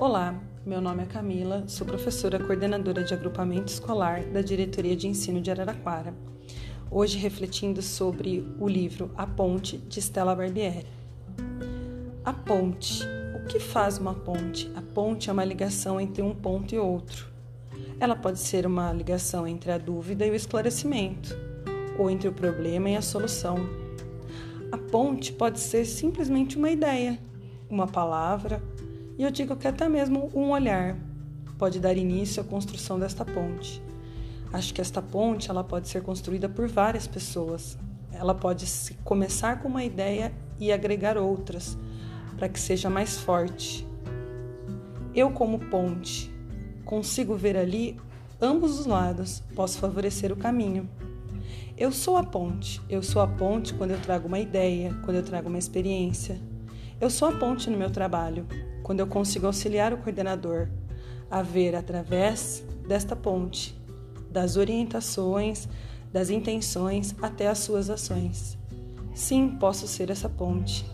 Olá, meu nome é Camila, sou professora coordenadora de agrupamento escolar da Diretoria de Ensino de Araraquara. Hoje refletindo sobre o livro A Ponte de Stella Barbieri. A ponte. O que faz uma ponte? A ponte é uma ligação entre um ponto e outro. Ela pode ser uma ligação entre a dúvida e o esclarecimento, ou entre o problema e a solução. A ponte pode ser simplesmente uma ideia, uma palavra, e eu digo que até mesmo um olhar pode dar início à construção desta ponte. Acho que esta ponte ela pode ser construída por várias pessoas. Ela pode começar com uma ideia e agregar outras para que seja mais forte. Eu, como ponte, consigo ver ali ambos os lados, posso favorecer o caminho. Eu sou a ponte. Eu sou a ponte quando eu trago uma ideia, quando eu trago uma experiência. Eu sou a ponte no meu trabalho quando eu consigo auxiliar o coordenador a ver através desta ponte, das orientações, das intenções até as suas ações. Sim, posso ser essa ponte.